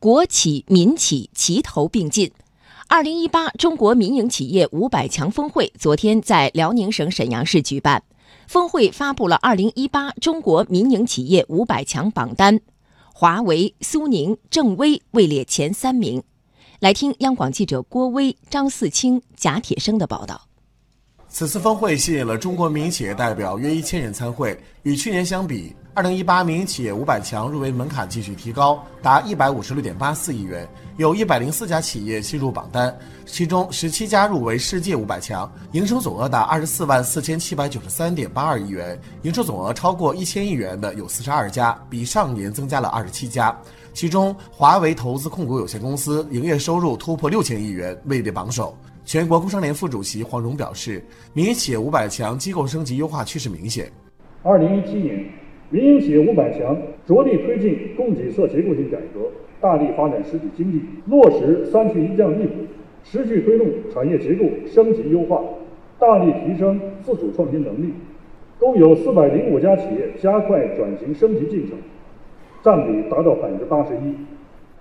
国企民企齐头并进。二零一八中国民营企业五百强峰会昨天在辽宁省沈阳市举办，峰会发布了二零一八中国民营企业五百强榜单，华为、苏宁、正威位列前三名。来听央广记者郭威、张四清、贾铁生的报道。此次峰会吸引了中国民营企业代表约一千人参会。与去年相比，二零一八民营企业五百强入围门槛继续提高，达一百五十六点八四亿元，有一百零四家企业进入榜单，其中十七家入围世界五百强，营收总额达二十四万四千七百九十三点八二亿元，营收总额超过一千亿元的有四十二家，比上年增加了二十七家。其中，华为投资控股有限公司营业收入突破六千亿元，位列榜首。全国工商联副主席黄荣表示，民营企业五百强机构升级优化趋势明显。二零一七年，民营企业五百强着力推进供给侧结构性改革，大力发展实体经济，落实三去一降一补，持续推动产业结构升级优化，大力提升自主创新能力。共有四百零五家企业加快转型升级进程，占比达到百分之八十一。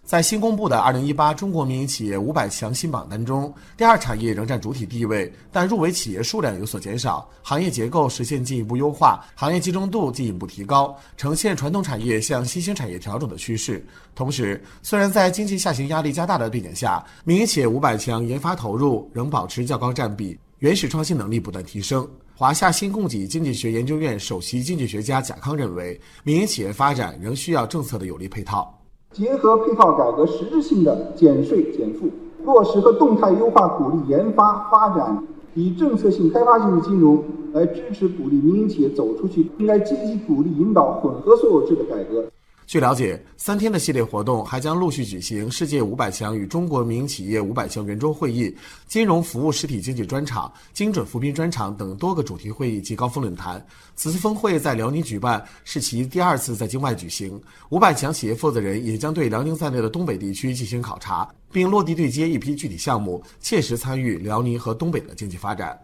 在新公布的二零一八中国民营企业五百强新榜单中，第二产业仍占主体地位，但入围企业数量有所减少，行业结构实现进一步优化，行业集中度进一步提高，呈现传统产业向新兴产业调整的趋势。同时，虽然在经济下行压力加大的背景下，民营企业五百强研发投入仍保持较高占比，原始创新能力不断提升。华夏新供给经济学研究院首席经济学家贾康认为，民营企业发展仍需要政策的有力配套。结合配套改革，实质性的减税减负，落实和动态优化鼓励研发发展，以政策性、开发性的金融来支持鼓励民营企业走出去。应该积极鼓励引导混合所有制的改革。据了解，三天的系列活动还将陆续举行世界五百强与中国民营企业五百强圆桌会议、金融服务实体经济专场、精准扶贫专场等多个主题会议及高峰论坛。此次峰会在辽宁举办，是其第二次在境外举行。五百强企业负责人也将对辽宁在内的东北地区进行考察，并落地对接一批具体项目，切实参与辽宁和东北的经济发展。